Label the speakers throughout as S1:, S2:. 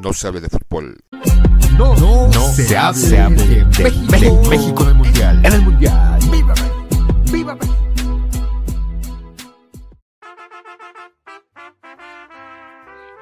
S1: no se hable de fútbol.
S2: No, no, se, hable, de, México, México, en el Mundial. En el Mundial. ¡Viva ¡Viva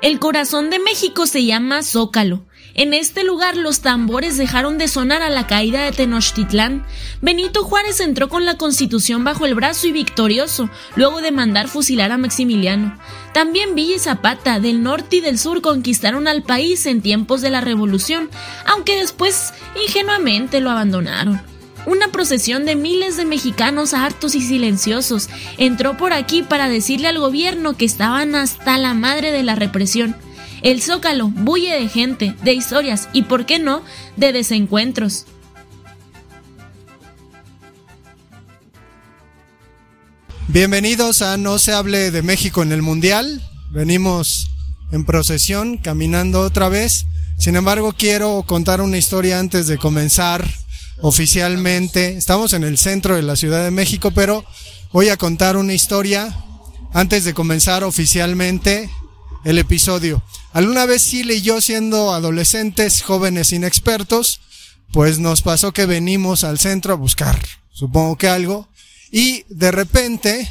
S3: El corazón de México se llama Zócalo. En este lugar los tambores dejaron de sonar a la caída de Tenochtitlán. Benito Juárez entró con la constitución bajo el brazo y victorioso, luego de mandar fusilar a Maximiliano. También Villa y Zapata, del norte y del sur, conquistaron al país en tiempos de la revolución, aunque después ingenuamente lo abandonaron. Una procesión de miles de mexicanos hartos y silenciosos entró por aquí para decirle al gobierno que estaban hasta la madre de la represión. El zócalo bulle de gente, de historias y, por qué no, de desencuentros.
S4: Bienvenidos a No se hable de México en el Mundial. Venimos en procesión, caminando otra vez. Sin embargo, quiero contar una historia antes de comenzar oficialmente. Estamos en el centro de la Ciudad de México, pero voy a contar una historia antes de comenzar oficialmente el episodio. Alguna vez sí y yo siendo adolescentes, jóvenes inexpertos, pues nos pasó que venimos al centro a buscar, supongo que algo, y de repente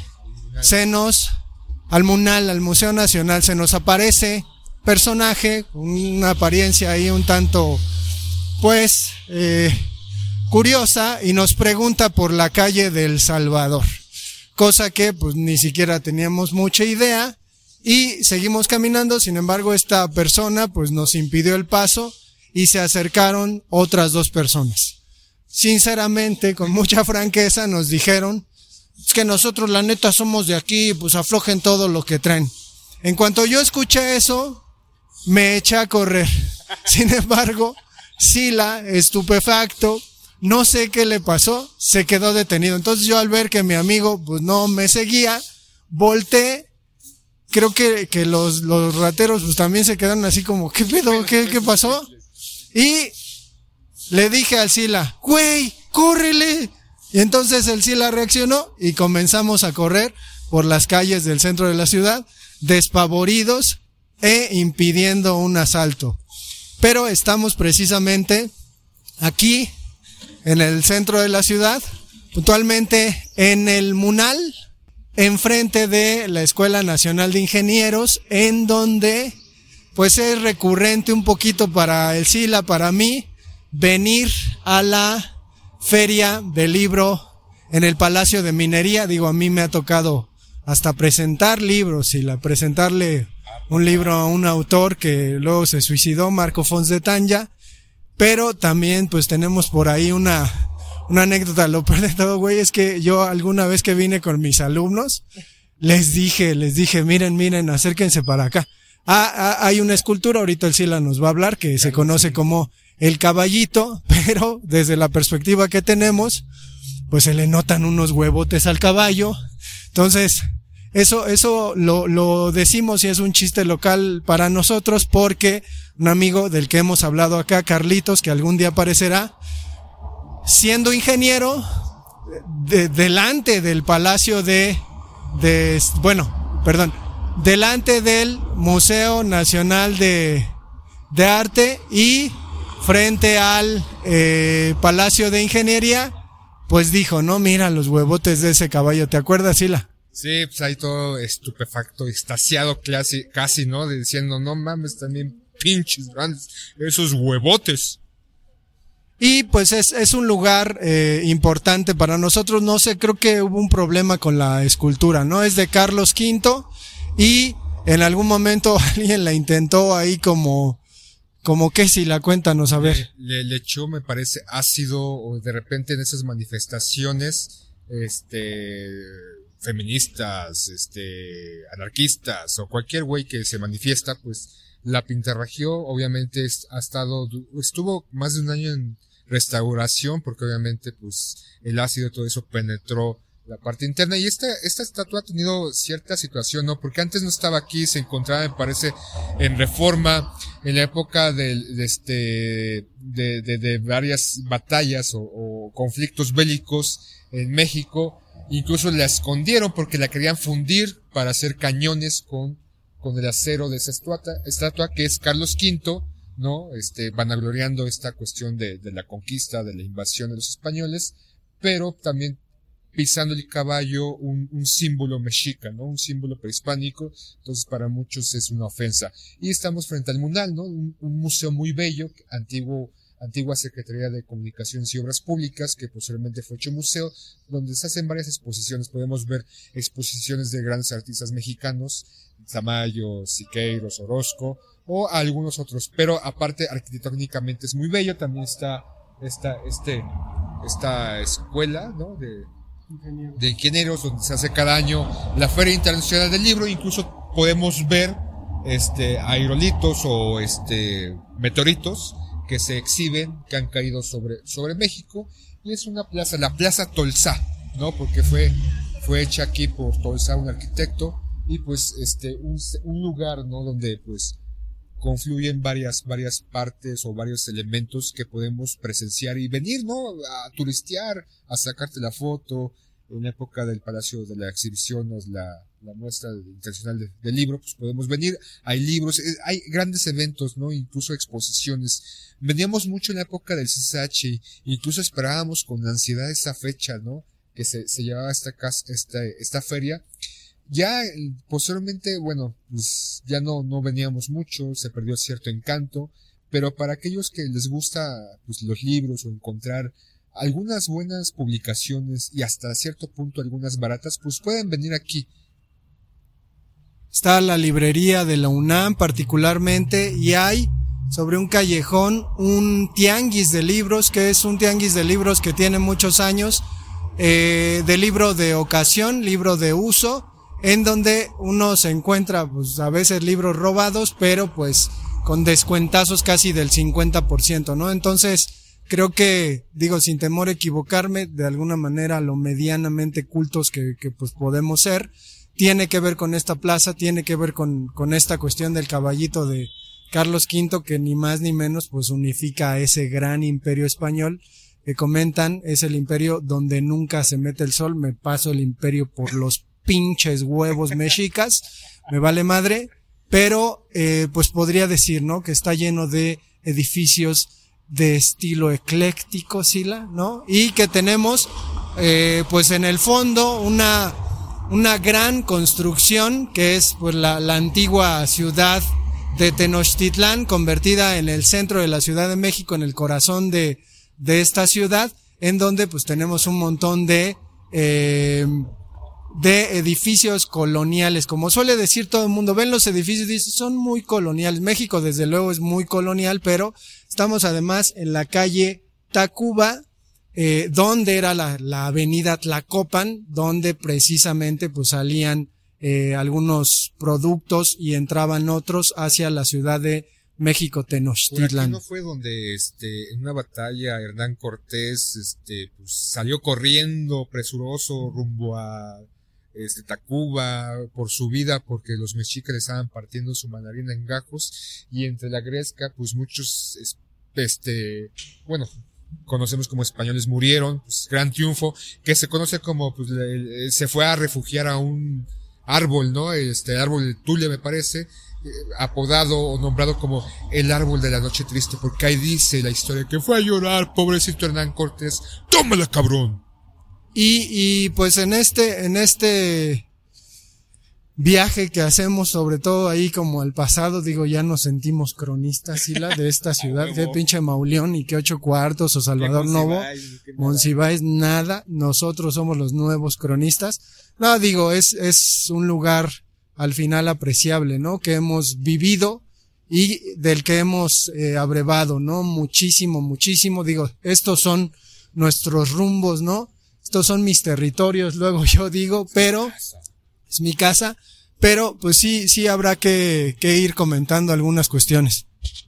S4: se nos, al MUNAL, al Museo Nacional, se nos aparece personaje, una apariencia ahí un tanto, pues, eh, curiosa y nos pregunta por la calle del Salvador, cosa que pues ni siquiera teníamos mucha idea y seguimos caminando, sin embargo esta persona pues nos impidió el paso y se acercaron otras dos personas. Sinceramente, con mucha franqueza nos dijeron es que nosotros la neta somos de aquí, pues aflojen todo lo que traen. En cuanto yo escuché eso, me eché a correr. Sin embargo, Sila, estupefacto, no sé qué le pasó, se quedó detenido. Entonces yo al ver que mi amigo pues no me seguía, volteé. Creo que, que los, los rateros pues también se quedaron así como, ¿qué pedo? ¿Qué, qué pasó? Y le dije al Sila, güey, córrele. Y entonces el Sila reaccionó y comenzamos a correr por las calles del centro de la ciudad, despavoridos e impidiendo un asalto. Pero estamos precisamente aquí en el centro de la ciudad, puntualmente en el Munal, enfrente de la Escuela Nacional de Ingenieros, en donde pues es recurrente un poquito para el SILA, para mí, venir a la feria del libro en el Palacio de Minería. Digo, a mí me ha tocado hasta presentar libros y la presentarle un libro a un autor que luego se suicidó, Marco Fons de Tanja, pero también pues tenemos por ahí una, una anécdota. Lo peor güey, es que yo alguna vez que vine con mis alumnos, les dije, les dije, miren, miren, acérquense para acá. Ah, ah, hay una escultura, ahorita el Sila nos va a hablar, que se conoce como el caballito, pero desde la perspectiva que tenemos, pues se le notan unos huevotes al caballo. Entonces, eso, eso lo, lo decimos y es un chiste local para nosotros porque un amigo del que hemos hablado acá, Carlitos, que algún día aparecerá, siendo ingeniero, de, delante del Palacio de, de, bueno, perdón, delante del Museo Nacional de, de Arte y frente al eh, Palacio de Ingeniería, pues dijo, no, mira los huevotes de ese caballo, ¿te acuerdas, Sila?
S5: Sí, pues ahí todo estupefacto, extasiado casi, casi, ¿no? Diciendo, no mames, también pinches grandes, esos huevotes.
S4: Y pues es, es un lugar eh, importante para nosotros. No sé, creo que hubo un problema con la escultura, ¿no? Es de Carlos V y en algún momento alguien la intentó ahí como, como que si la cuéntanos, a ver.
S5: Le, le echó, me parece, ácido o de repente en esas manifestaciones, este, feministas, este, anarquistas o cualquier güey que se manifiesta, pues la pintarragió, obviamente ha estado, estuvo más de un año en restauración porque obviamente pues el ácido todo eso penetró la parte interna y esta, esta estatua ha tenido cierta situación, ¿no? Porque antes no estaba aquí, se encontraba, me parece, en reforma, en la época de, este, de, de, de varias batallas o, o, conflictos bélicos en México, incluso la escondieron porque la querían fundir para hacer cañones con con el acero de esa estatua, estatua que es Carlos V, ¿no? Este, vanagloriando esta cuestión de, de la conquista, de la invasión de los españoles, pero también pisando el caballo un, un, símbolo mexica, ¿no? Un símbolo prehispánico, entonces para muchos es una ofensa. Y estamos frente al Munal, ¿no? Un, un museo muy bello, antiguo, antigua Secretaría de Comunicaciones y Obras Públicas, que posteriormente fue hecho museo, donde se hacen varias exposiciones. Podemos ver exposiciones de grandes artistas mexicanos, Zamayo, Siqueiros, Orozco, o algunos otros. Pero aparte, arquitectónicamente es muy bello. También está esta, este, esta escuela, ¿no? De, de ingenieros, donde se hace cada año la Feria Internacional del Libro. Incluso podemos ver, este, aerolitos o, este, meteoritos que se exhiben, que han caído sobre, sobre México. Y es una plaza, la Plaza Tolsa, ¿no? Porque fue, fue hecha aquí por Tolsa, un arquitecto. Y pues, este, un, un lugar, ¿no? Donde, pues, confluyen varias, varias partes o varios elementos que podemos presenciar y venir, ¿no? A turistear, a sacarte la foto. En la época del Palacio de la Exhibición, la, la muestra internacional de libro, pues podemos venir. Hay libros, hay grandes eventos, ¿no? Incluso exposiciones. Veníamos mucho en la época del CSH, incluso esperábamos con ansiedad esa fecha, ¿no? Que se, se llevaba esta, esta, esta feria. Ya posteriormente, bueno, pues ya no, no veníamos mucho, se perdió cierto encanto, pero para aquellos que les gusta pues, los libros o encontrar algunas buenas publicaciones y hasta cierto punto algunas baratas, pues pueden venir aquí.
S4: Está la librería de la UNAM particularmente y hay sobre un callejón un tianguis de libros, que es un tianguis de libros que tiene muchos años, eh, de libro de ocasión, libro de uso, en donde uno se encuentra pues a veces libros robados, pero pues con descuentazos casi del 50%, ¿no? Entonces, creo que, digo, sin temor a equivocarme, de alguna manera lo medianamente cultos que, que pues podemos ser, tiene que ver con esta plaza, tiene que ver con, con esta cuestión del caballito de Carlos V, que ni más ni menos pues unifica a ese gran imperio español que comentan, es el imperio donde nunca se mete el sol, me paso el imperio por los pinches huevos mexicas, me vale madre, pero eh, pues podría decir, ¿no? Que está lleno de edificios de estilo ecléctico, Sila, ¿no? Y que tenemos, eh, pues en el fondo, una, una gran construcción que es pues la, la antigua ciudad de Tenochtitlán, convertida en el centro de la Ciudad de México, en el corazón de, de esta ciudad, en donde pues tenemos un montón de eh, de edificios coloniales. Como suele decir todo el mundo, ven los edificios y dicen, son muy coloniales. México desde luego es muy colonial, pero estamos además en la calle Tacuba, eh, donde era la, la, avenida Tlacopan, donde precisamente pues salían eh, algunos productos y entraban otros hacia la ciudad de México Tenochtitlan.
S5: no fue donde este en una batalla Hernán Cortés este pues, salió corriendo presuroso rumbo a este, Tacuba, por su vida, porque los mexicas le estaban partiendo su mandarina en gajos, y entre la gresca, pues muchos, este, bueno, conocemos como españoles murieron, pues gran triunfo, que se conoce como, pues, se fue a refugiar a un árbol, ¿no? Este árbol de Tulia, me parece, eh, apodado o nombrado como el árbol de la noche triste, porque ahí dice la historia que fue a llorar, pobrecito Hernán Cortés, tómala cabrón.
S4: Y, y pues en este, en este viaje que hacemos, sobre todo ahí como al pasado, digo, ya nos sentimos cronistas, Sila, de esta ciudad, que pinche Mauleón y que ocho cuartos o Salvador Novo, Monsiváis, nada, nosotros somos los nuevos cronistas. No, digo, es, es un lugar al final apreciable, ¿no? Que hemos vivido y del que hemos eh, abrevado, ¿no? Muchísimo, muchísimo. Digo, estos son nuestros rumbos, ¿no? Estos son mis territorios, luego yo digo, pero es mi casa, pero pues sí, sí habrá que, ir comentando algunas cuestiones.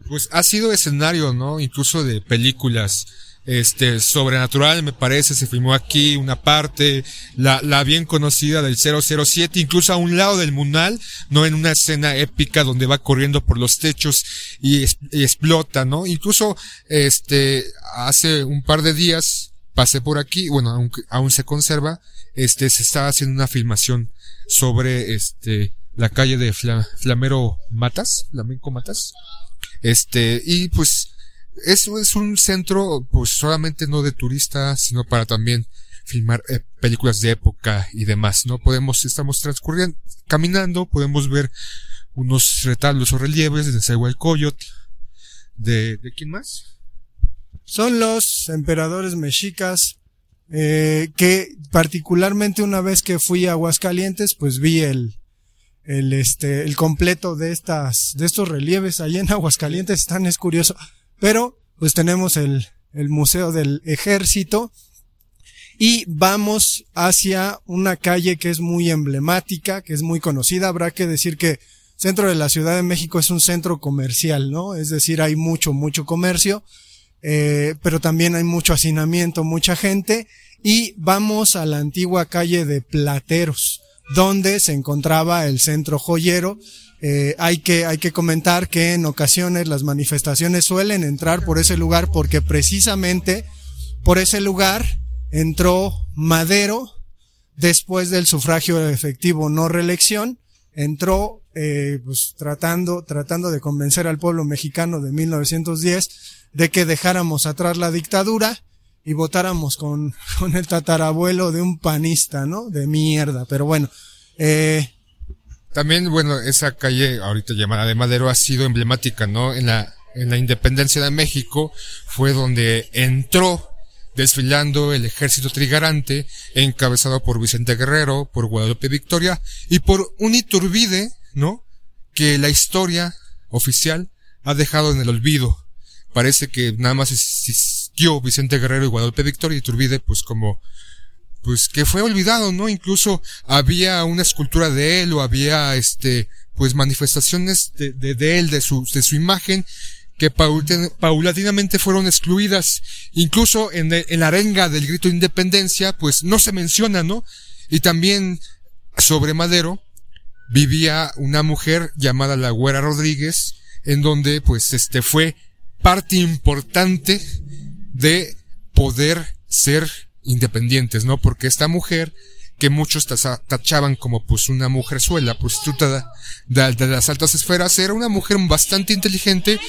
S5: Pues ha sido escenario, ¿no? Incluso de películas este, sobrenatural, me parece, se filmó aquí una parte, la, la bien conocida del 007, incluso a un lado del Munal, no en una escena épica donde va corriendo por los techos y explota, ¿no? Incluso, este, hace un par de días, pasé por aquí, bueno, aunque aún se conserva, este, se estaba haciendo una filmación sobre, este, la calle de Flamero Matas, Flamenco Matas. Este, y pues, eso es un centro, pues solamente no de turistas, sino para también filmar eh, películas de época y demás, ¿no? Podemos, estamos transcurriendo, caminando, podemos ver unos retablos o relieves de Nezahualcóyotl, de, ¿de quién más?
S4: Son los emperadores mexicas, eh, que particularmente una vez que fui a Aguascalientes, pues vi el, el, este, el completo de estas, de estos relieves ahí en Aguascalientes, están, es curioso. Pero, pues tenemos el, el Museo del Ejército, y vamos hacia una calle que es muy emblemática, que es muy conocida. Habrá que decir que centro de la Ciudad de México es un centro comercial, ¿no? Es decir, hay mucho, mucho comercio, eh, pero también hay mucho hacinamiento, mucha gente. Y vamos a la antigua calle de Plateros, donde se encontraba el centro joyero. Eh, hay que, hay que comentar que en ocasiones las manifestaciones suelen entrar por ese lugar porque precisamente por ese lugar entró Madero después del sufragio efectivo no reelección, entró eh, pues tratando, tratando de convencer al pueblo mexicano de 1910 de que dejáramos atrás la dictadura y votáramos con, con el tatarabuelo de un panista, ¿no? De mierda, pero bueno. Eh,
S5: También, bueno, esa calle ahorita llamada de Madero ha sido emblemática, ¿no? En la, en la independencia de México fue donde entró desfilando el ejército trigarante, encabezado por Vicente Guerrero, por Guadalupe Victoria y por un Iturbide, ¿no? Que la historia oficial ha dejado en el olvido. Parece que nada más existió Vicente Guerrero y Guadalupe Victoria y Iturbide, pues como, pues que fue olvidado, ¿no? Incluso había una escultura de él o había, este, pues manifestaciones de, él, de su, de su imagen que paulatinamente fueron excluidas. Incluso en, la arenga del grito de independencia, pues no se menciona, ¿no? Y también sobre Madero vivía una mujer llamada la Güera Rodríguez, en donde pues este fue parte importante de poder ser independientes, ¿no? Porque esta mujer que muchos tachaban como pues una mujerzuela, prostituta de, de, las altas esferas, era una mujer bastante inteligente,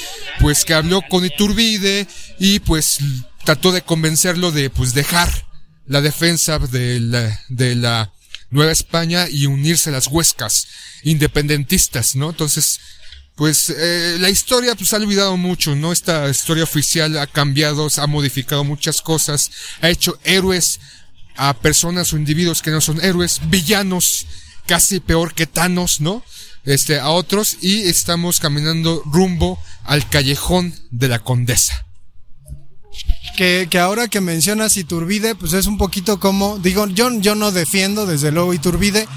S5: pues que habló con Iturbide y pues trató de convencerlo de pues dejar la defensa de la, de la Nueva España y unirse a las huescas independentistas, ¿no? Entonces, pues eh, la historia pues ha olvidado mucho, ¿no? Esta historia oficial ha cambiado, ha modificado muchas cosas, ha hecho héroes a personas o individuos que no son héroes, villanos, casi peor que Thanos, ¿no? Este, a otros, y estamos caminando rumbo al callejón de la condesa.
S4: Que, que ahora que mencionas Iturbide, pues es un poquito como, digo, yo, yo no defiendo desde luego Iturbide,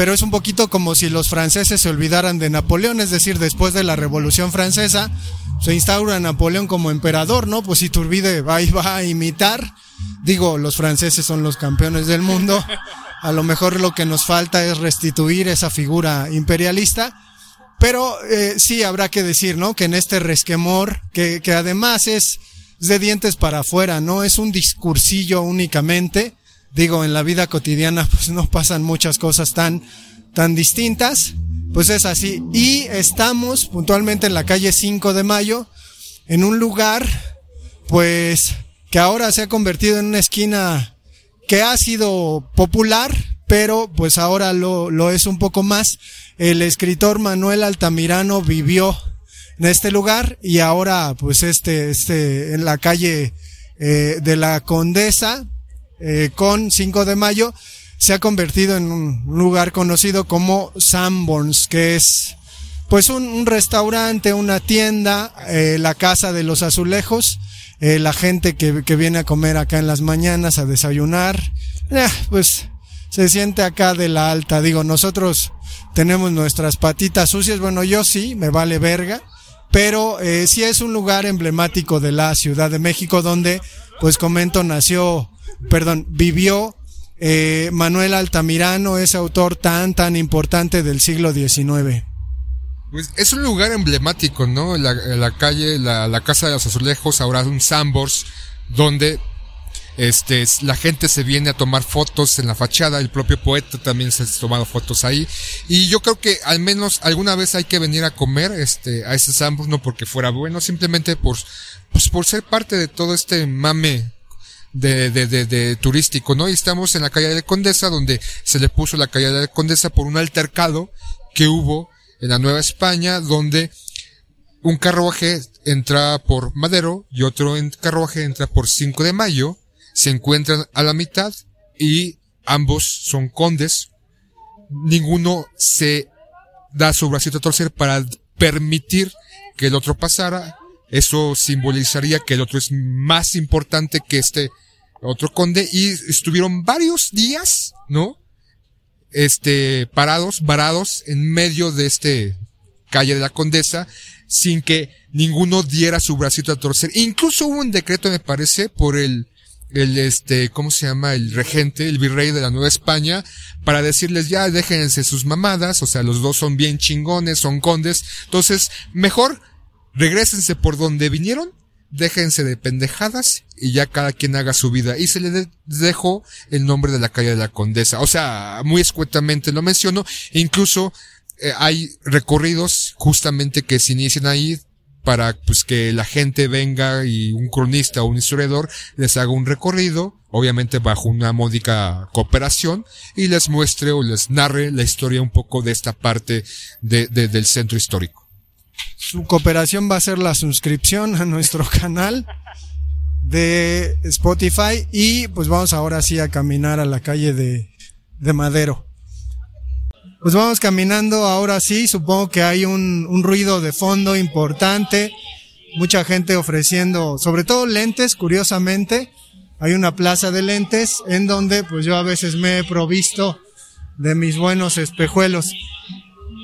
S4: pero es un poquito como si los franceses se olvidaran de Napoleón, es decir, después de la Revolución Francesa, se instaura Napoleón como emperador, ¿no? Pues Iturbide va y va a imitar Digo, los franceses son los campeones del mundo. A lo mejor lo que nos falta es restituir esa figura imperialista. Pero eh, sí habrá que decir, ¿no? Que en este resquemor, que, que además es, de dientes para afuera, no es un discursillo únicamente. Digo, en la vida cotidiana pues no pasan muchas cosas tan, tan distintas. Pues es así. Y estamos puntualmente en la calle 5 de Mayo, en un lugar, pues, que ahora se ha convertido en una esquina que ha sido popular, pero pues ahora lo, lo es un poco más. El escritor Manuel Altamirano vivió en este lugar y ahora pues este, este, en la calle eh, de la Condesa, eh, con 5 de mayo, se ha convertido en un lugar conocido como Sanborns, que es pues un, un restaurante, una tienda, eh, la casa de los azulejos, eh, la gente que, que, viene a comer acá en las mañanas, a desayunar, eh, pues se siente acá de la alta. Digo, nosotros tenemos nuestras patitas sucias, bueno, yo sí, me vale verga, pero eh, sí es un lugar emblemático de la Ciudad de México donde, pues comento, nació, perdón, vivió eh, Manuel Altamirano, ese autor tan, tan importante del siglo XIX.
S5: Pues es un lugar emblemático, ¿no? La, calle, la, Casa de los Azulejos, ahora un Sambors, donde Este, la gente se viene a tomar fotos en la fachada, el propio poeta también se ha tomado fotos ahí. Y yo creo que al menos alguna vez hay que venir a comer, este, a ese Sambus, no porque fuera bueno, simplemente por, pues por ser parte de todo este mame de, de, de, de, turístico, ¿no? Y estamos en la calle de Condesa, donde se le puso la calle de Condesa por un altercado que hubo en la Nueva España, donde un carruaje entra por Madero y otro carruaje entra por 5 de Mayo, se encuentran a la mitad y ambos son condes. Ninguno se da su bracito a torcer para permitir que el otro pasara. Eso simbolizaría que el otro es más importante que este otro conde y estuvieron varios días, ¿no? Este, parados, varados en medio de este calle de la Condesa sin que ninguno diera su bracito a torcer. Incluso hubo un decreto, me parece, por el el este, ¿cómo se llama? El regente, el virrey de la Nueva España, para decirles ya déjense sus mamadas, o sea, los dos son bien chingones, son condes, entonces, mejor regresense por donde vinieron, déjense de pendejadas y ya cada quien haga su vida. Y se le dejó el nombre de la calle de la Condesa. O sea, muy escuetamente lo menciono. Incluso eh, hay recorridos justamente que se inician ahí para pues que la gente venga y un cronista o un historiador les haga un recorrido, obviamente bajo una módica cooperación, y les muestre o les narre la historia un poco de esta parte de, del centro histórico.
S4: Su cooperación va a ser la suscripción a nuestro canal de Spotify y pues vamos ahora sí a caminar a la calle de, de Madero. Pues vamos caminando ahora sí, supongo que hay un, un ruido de fondo importante, mucha gente ofreciendo, sobre todo lentes, curiosamente, hay una plaza de lentes en donde pues yo a veces me he provisto de mis buenos espejuelos.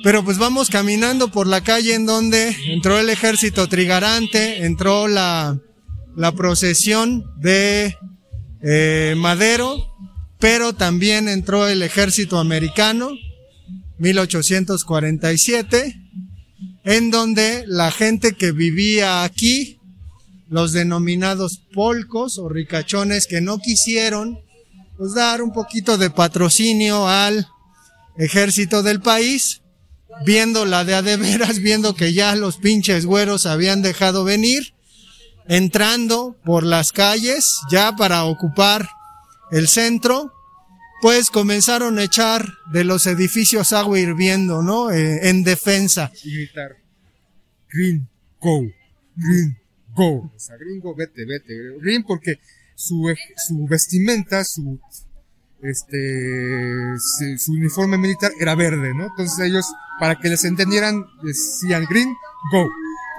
S4: Pero pues vamos caminando por la calle en donde entró el ejército trigarante, entró la, la procesión de eh, Madero, pero también entró el ejército americano, 1847, en donde la gente que vivía aquí, los denominados polcos o ricachones que no quisieron, pues dar un poquito de patrocinio al ejército del país, viendo la de a de veras, viendo que ya los pinches güeros habían dejado venir, entrando por las calles ya para ocupar el centro, pues comenzaron a echar de los edificios agua hirviendo, ¿no? Eh, en defensa.
S5: Y gritar, Green, go, Green, go. O sea, gringo, vete, vete. Green porque su, su vestimenta, su, este, su uniforme militar era verde, ¿no? Entonces ellos, para que les entendieran, decían Green, go.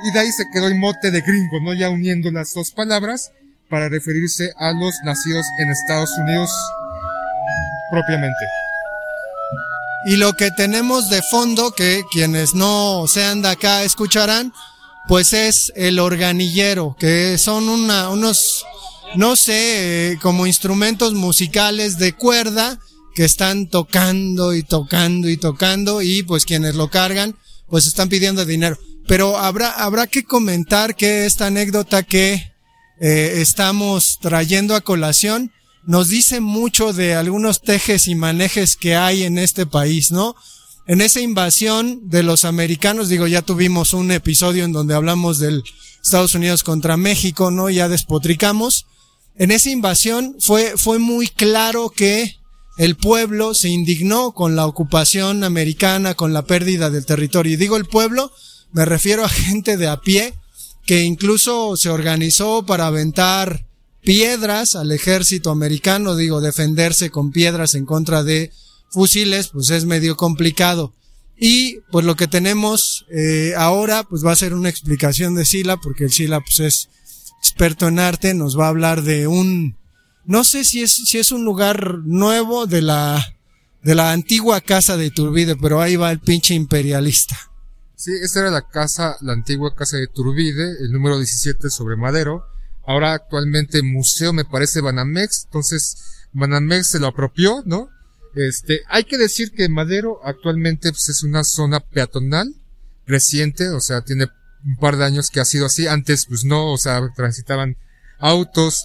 S5: Y de ahí se quedó el mote de gringo, ¿no? Ya uniendo las dos palabras para referirse a los nacidos en Estados Unidos propiamente.
S4: Y lo que tenemos de fondo, que quienes no sean de acá escucharán, pues es el organillero, que son una, unos, no sé, eh, como instrumentos musicales de cuerda que están tocando y tocando y tocando y pues quienes lo cargan, pues están pidiendo dinero. Pero habrá, habrá que comentar que esta anécdota que eh, estamos trayendo a colación, nos dice mucho de algunos tejes y manejes que hay en este país, ¿no? En esa invasión de los americanos, digo, ya tuvimos un episodio en donde hablamos del Estados Unidos contra México, ¿no? Ya despotricamos. En esa invasión fue, fue muy claro que el pueblo se indignó con la ocupación americana, con la pérdida del territorio. Y digo el pueblo, me refiero a gente de a pie, que incluso se organizó para aventar piedras al ejército americano, digo, defenderse con piedras en contra de fusiles, pues es medio complicado. Y pues lo que tenemos eh, ahora, pues va a ser una explicación de Sila, porque el Sila pues es experto en arte, nos va a hablar de un, no sé si es, si es un lugar nuevo de la, de la antigua casa de Turbide, pero ahí va el pinche imperialista.
S5: Sí, esta era la casa, la antigua casa de Turbide, el número 17 sobre Madero, Ahora actualmente museo me parece Banamex, entonces Banamex se lo apropió, ¿no? Este, hay que decir que Madero actualmente pues, es una zona peatonal reciente, o sea, tiene un par de años que ha sido así, antes pues no, o sea, transitaban autos,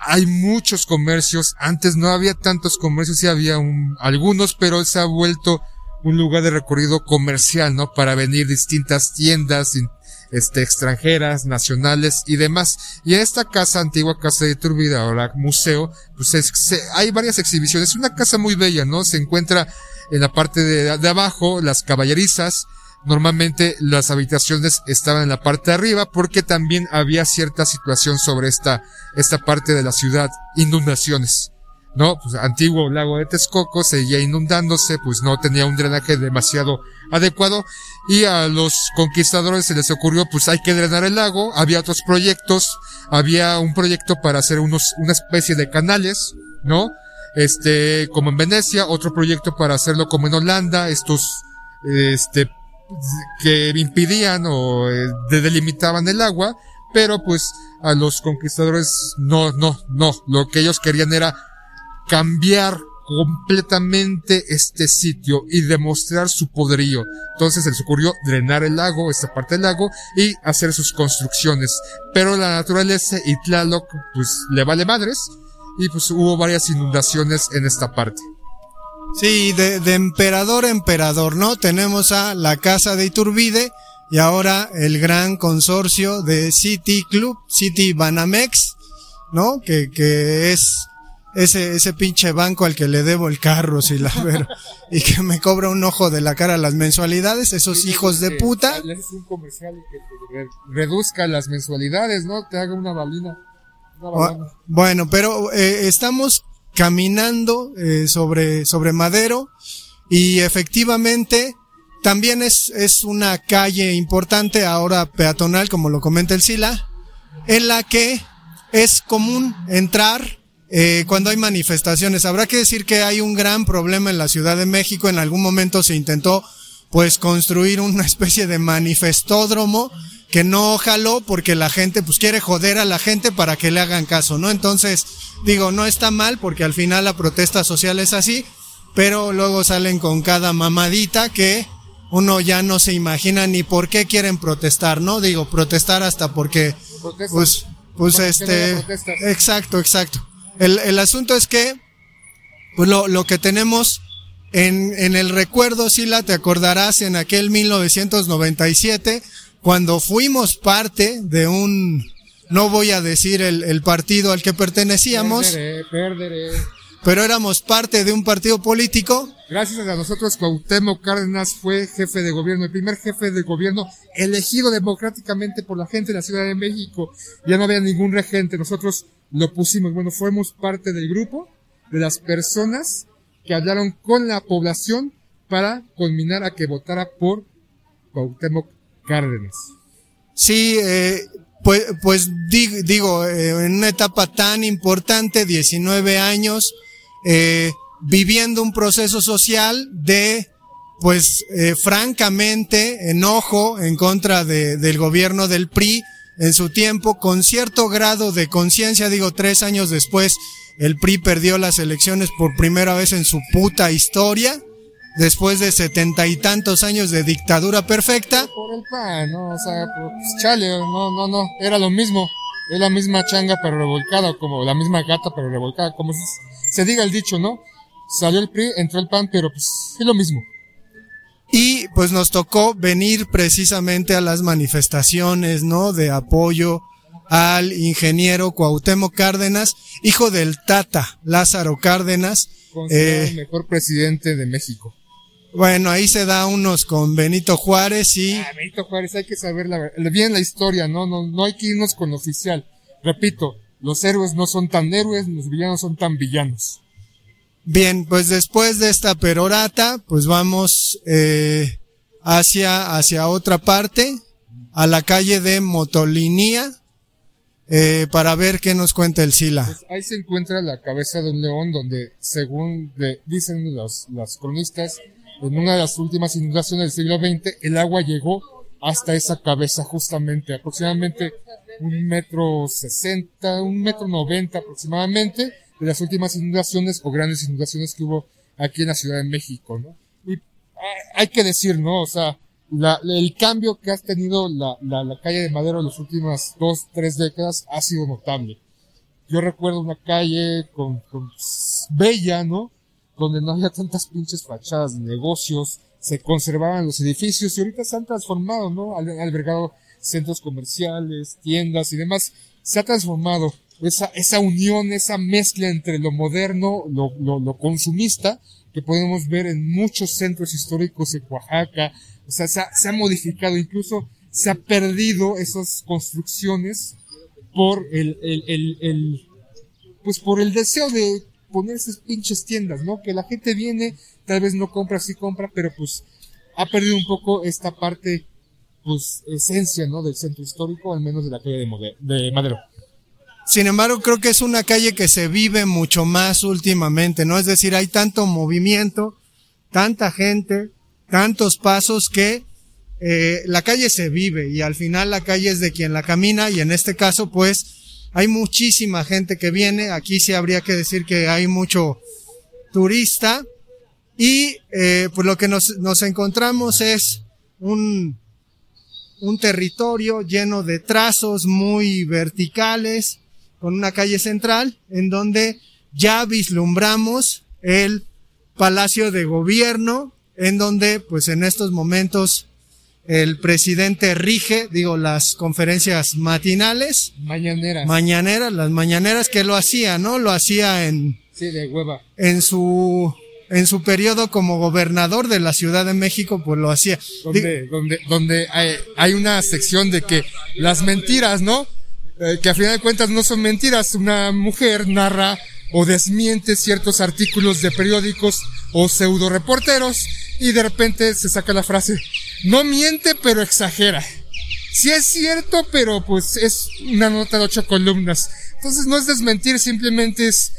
S5: hay muchos comercios. Antes no había tantos comercios, sí había un, algunos, pero se ha vuelto un lugar de recorrido comercial, ¿no? Para venir distintas tiendas, este, extranjeras, nacionales y demás. Y en esta casa, antigua casa de Iturbide, ahora museo, pues hay varias exhibiciones. Es una casa muy bella, ¿no? Se encuentra en la parte de, de abajo, las caballerizas, normalmente las habitaciones estaban en la parte de arriba porque también había cierta situación sobre esta, esta parte de la ciudad, inundaciones. ¿no? Pues antiguo lago de Texcoco seguía inundándose, pues no tenía un drenaje demasiado adecuado y a los conquistadores se les ocurrió pues hay que drenar el lago, había otros proyectos, había un proyecto para hacer unos, una especie de canales, ¿no? Este, como en Venecia, otro proyecto para hacerlo como en Holanda, estos, este, que impidían o eh, delimitaban el agua, pero pues a los conquistadores no, no, no, lo que ellos querían era cambiar completamente este sitio y demostrar su poderío. Entonces les ocurrió drenar el lago, esta parte del lago, y hacer sus construcciones. Pero la naturaleza y Tlaloc, pues le vale madres, y pues hubo varias inundaciones en esta parte.
S4: Sí, de, de emperador a emperador, ¿no? Tenemos a la casa de Iturbide y ahora el gran consorcio de City Club, City Banamex, ¿no? Que, que es ese, ese pinche banco al que le debo el carro, si la ver, y que me cobra un ojo de la cara las mensualidades, esos hijos de puta.
S5: un comercial que reduzca las mensualidades, ¿no? Te haga una balina.
S4: Bueno, pero eh, estamos caminando eh, sobre, sobre Madero y efectivamente también es, es una calle importante, ahora peatonal, como lo comenta el Sila, en la que es común entrar eh, cuando hay manifestaciones. Habrá que decir que hay un gran problema en la Ciudad de México. En algún momento se intentó pues construir una especie de manifestódromo que no jaló porque la gente pues quiere joder a la gente para que le hagan caso, ¿no? Entonces, digo, no está mal porque al final la protesta social es así, pero luego salen con cada mamadita que uno ya no se imagina ni por qué quieren protestar, ¿no? Digo, protestar hasta porque pues pues este exacto, exacto. El, el asunto es que, pues lo, lo que tenemos en, en el recuerdo, Sila, te acordarás en aquel 1997, cuando fuimos parte de un, no voy a decir el, el partido al que pertenecíamos.
S5: Perderé, perderé.
S4: Pero éramos parte de un partido político.
S5: Gracias a nosotros, Cuauhtémoc Cárdenas fue jefe de gobierno, el primer jefe de gobierno elegido democráticamente por la gente de la Ciudad de México. Ya no había ningún regente. Nosotros lo pusimos. Bueno, fuimos parte del grupo de las personas que hablaron con la población para culminar a que votara por Cuauhtémoc Cárdenas.
S4: Sí, eh, pues, pues digo, eh, en una etapa tan importante, 19 años, eh, viviendo un proceso social de, pues, eh, francamente, enojo en contra de, del gobierno del PRI, en su tiempo, con cierto grado de conciencia, digo, tres años después, el PRI perdió las elecciones por primera vez en su puta historia, después de setenta y tantos años de dictadura perfecta.
S5: Por el PAN, ¿no? O sea, pues, chale, no, no, no, era lo mismo. Es la misma changa pero revolcada, como la misma gata pero revolcada, como se, se diga el dicho, ¿no? Salió el PRI, entró el PAN, pero pues es lo mismo.
S4: Y pues nos tocó venir precisamente a las manifestaciones, ¿no? De apoyo al ingeniero Cuauhtémoc Cárdenas, hijo del Tata Lázaro Cárdenas.
S5: Eh, el mejor presidente de México.
S4: Bueno, ahí se da unos con Benito Juárez y...
S5: Ah, Benito Juárez, hay que saber la, bien la historia, ¿no? No, no hay que irnos con oficial. Repito, los héroes no son tan héroes, los villanos son tan villanos.
S4: Bien, pues después de esta perorata, pues vamos eh, hacia, hacia otra parte, a la calle de Motolinía, eh, para ver qué nos cuenta el Sila. Pues
S5: ahí se encuentra la cabeza de un león, donde, según dicen los, las cronistas, en una de las últimas inundaciones del siglo XX, el agua llegó hasta esa cabeza justamente, aproximadamente un metro sesenta, un metro noventa aproximadamente, de las últimas inundaciones o grandes inundaciones que hubo aquí en la Ciudad de México, ¿no? Y hay que decir, ¿no? O sea, la, el cambio que ha tenido la, la, la calle de Madero en las últimas dos, tres décadas ha sido notable. yo recuerdo una calle con, con bella, ¿no? Donde no había tantas pinches fachadas de negocios, se conservaban los edificios y ahorita se han transformado, ¿no? Han albergado centros comerciales, tiendas y demás. Se ha transformado esa, esa unión, esa mezcla entre lo moderno, lo, lo, lo consumista, que podemos ver en muchos centros históricos en Oaxaca. O sea, se ha, se ha modificado, incluso se ha perdido esas construcciones por el, el, el, el, pues por el deseo de poner esas pinches tiendas, ¿no? Que la gente viene, tal vez no compra, sí compra, pero pues ha perdido un poco esta parte, pues, esencia, ¿no? Del centro histórico, al menos de la calle de, de Madero.
S4: Sin embargo, creo que es una calle que se vive mucho más últimamente, ¿no? Es decir, hay tanto movimiento, tanta gente, tantos pasos que eh, la calle se vive y al final la calle es de quien la camina y en este caso pues hay muchísima gente que viene, aquí sí habría que decir que hay mucho turista y eh, pues lo que nos, nos encontramos es un, un territorio lleno de trazos muy verticales con una calle central en donde ya vislumbramos el Palacio de Gobierno en donde pues en estos momentos el presidente rige, digo, las conferencias matinales.
S5: Mañaneras.
S4: Mañaneras, las mañaneras que lo hacía, ¿no? Lo hacía en...
S5: Sí, de hueva.
S4: En su, en su periodo como gobernador de la Ciudad de México, pues lo hacía.
S5: Donde, donde, donde hay, hay, una sección de que las mentiras, ¿no? Eh, que a final de cuentas no son mentiras. Una mujer narra o desmiente ciertos artículos de periódicos o pseudo reporteros y de repente se saca la frase, no miente pero exagera. Sí es cierto, pero pues es una nota de ocho columnas. Entonces no es desmentir, simplemente es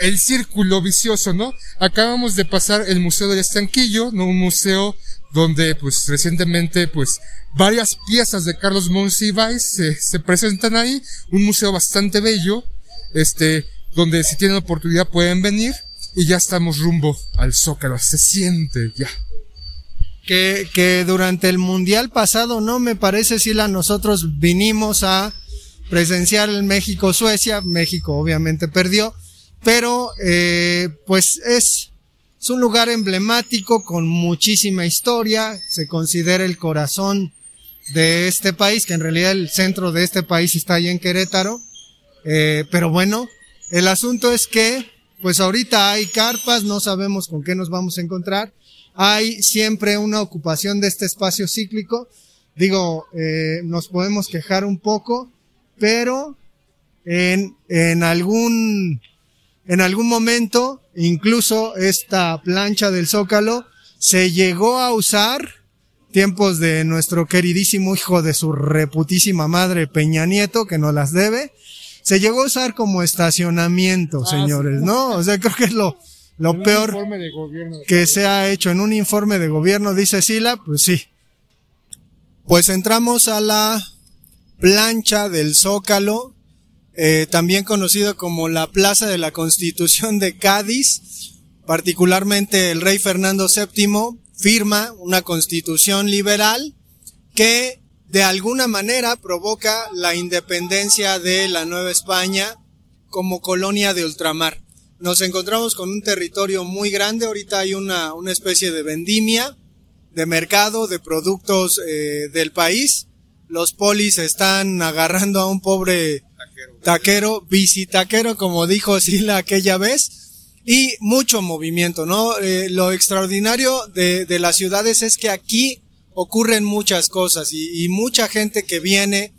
S5: el círculo vicioso, ¿no? Acabamos de pasar el Museo del Estanquillo, ¿no? Un museo donde pues recientemente pues varias piezas de Carlos Monsiváis se, se presentan ahí, un museo bastante bello, este, donde si tienen oportunidad pueden venir y ya estamos rumbo al Zócalo, se siente ya.
S4: Que, que durante el Mundial pasado, no me parece, si la nosotros vinimos a presenciar el México-Suecia, México obviamente perdió, pero eh, pues es, es un lugar emblemático con muchísima historia, se considera el corazón de este país, que en realidad el centro de este país está ahí en Querétaro, eh, pero bueno, el asunto es que, pues ahorita hay carpas, no sabemos con qué nos vamos a encontrar. Hay siempre una ocupación de este espacio cíclico. Digo, eh, nos podemos quejar un poco, pero en, en algún, en algún momento, incluso esta plancha del Zócalo se llegó a usar tiempos de nuestro queridísimo hijo de su reputísima madre Peña Nieto, que nos las debe, se llegó a usar como estacionamiento, ah, señores, ¿no? O sea, creo que es lo, lo peor que se ha hecho. En un informe de gobierno, dice Sila, pues sí. Pues entramos a la plancha del Zócalo, eh, también conocido como la Plaza de la Constitución de Cádiz, particularmente el rey Fernando VII firma una constitución liberal que de alguna manera provoca la independencia de la Nueva España como colonia de ultramar. Nos encontramos con un territorio muy grande, ahorita hay una, una especie de vendimia, de mercado, de productos eh, del país. Los polis están agarrando a un pobre taquero, taquero visitaquero, como dijo Sila aquella vez, y mucho movimiento, ¿no? Eh, lo extraordinario de, de las ciudades es que aquí ocurren muchas cosas y, y, mucha gente que viene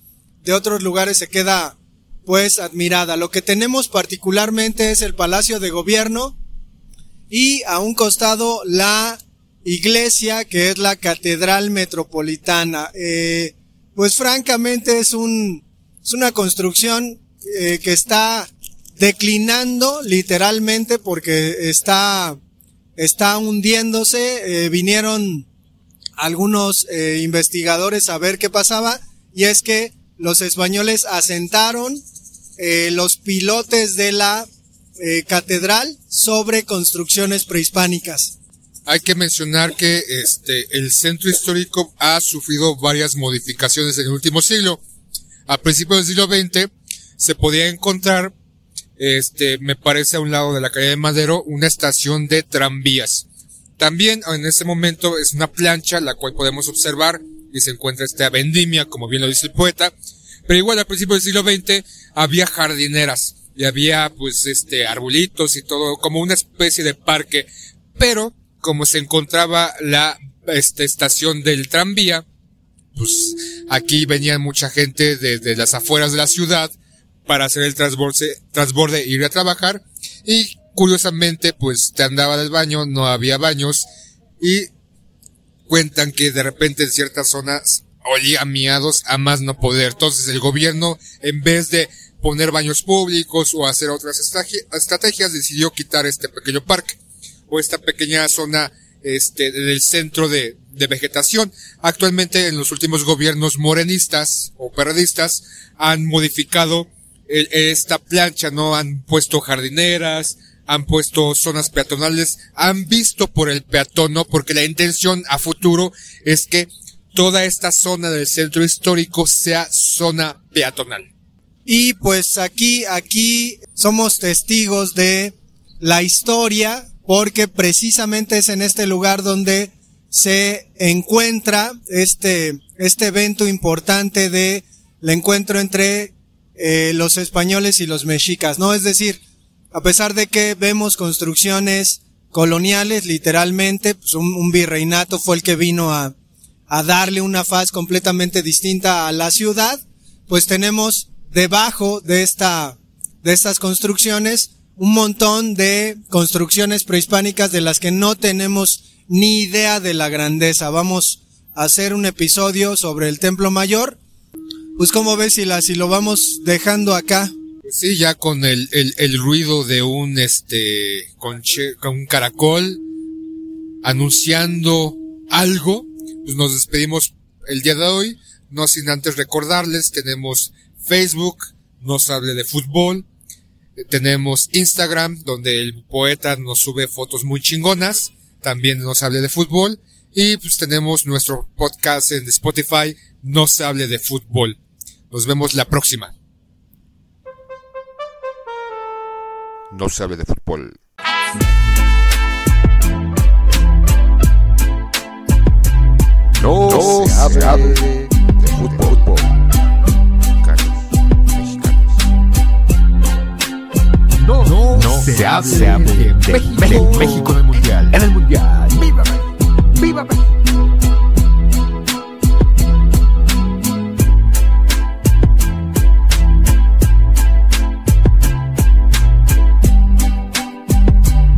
S4: de otros lugares se queda pues admirada. Lo que tenemos particularmente es el Palacio de Gobierno y a un costado la iglesia que es la Catedral Metropolitana. Eh, pues francamente es un es una construcción eh, que está declinando literalmente porque está está hundiéndose. Eh, vinieron algunos eh, investigadores a ver qué pasaba y es que los españoles asentaron los pilotes de la catedral sobre construcciones prehispánicas.
S5: Hay que mencionar que este el centro histórico ha sufrido varias modificaciones en el último siglo. A principios del siglo XX se podía encontrar este, me parece a un lado de la calle de Madero, una estación de tranvías. También en ese momento es una plancha la cual podemos observar y se encuentra esta vendimia, como bien lo dice el poeta. Pero igual al principio del siglo XX había jardineras y había pues este arbolitos y todo como una especie de parque. Pero como se encontraba la este, estación del tranvía, pues aquí venía mucha gente desde las afueras de la ciudad para hacer el transborde, transborde ir a trabajar y curiosamente pues te andaba del baño, no había baños y cuentan que de repente en ciertas zonas olía miados a más no poder. Entonces el gobierno en vez de poner baños públicos o hacer otras estrategias decidió quitar este pequeño parque o esta pequeña zona este del centro de, de vegetación. Actualmente en los últimos gobiernos morenistas o periodistas han modificado esta plancha, ¿no? Han puesto jardineras, han puesto zonas peatonales, han visto por el peatón, ¿no? Porque la intención a futuro es que toda esta zona del centro histórico sea zona peatonal.
S4: Y pues aquí, aquí somos testigos de la historia, porque precisamente es en este lugar donde se encuentra este, este evento importante de el encuentro entre eh, los españoles y los mexicas, ¿no? Es decir, a pesar de que vemos construcciones coloniales, literalmente, pues un, un virreinato fue el que vino a, a darle una faz completamente distinta a la ciudad, pues tenemos debajo de esta, de estas construcciones un montón de construcciones prehispánicas de las que no tenemos ni idea de la grandeza. Vamos a hacer un episodio sobre el Templo Mayor. Pues cómo ves si, la, si lo vamos dejando acá.
S5: Sí, ya con el, el, ruido de un este con, con un caracol anunciando algo, pues nos despedimos el día de hoy, no sin antes recordarles, tenemos Facebook, nos hable de fútbol, tenemos Instagram, donde el poeta nos sube fotos muy chingonas, también nos hable de fútbol, y pues tenemos nuestro podcast en Spotify, no se hable de fútbol. Nos vemos la próxima.
S2: No sabe de fútbol. No, no se, habla de, fútbol. No, no, se, habla de, México, de México en el mundial. ¡Viva México! ¡Viva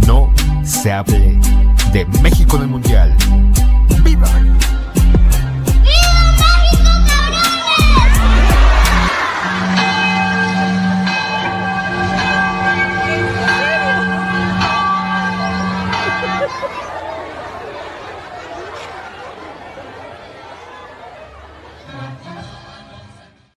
S5: No se hable de México en el mundial.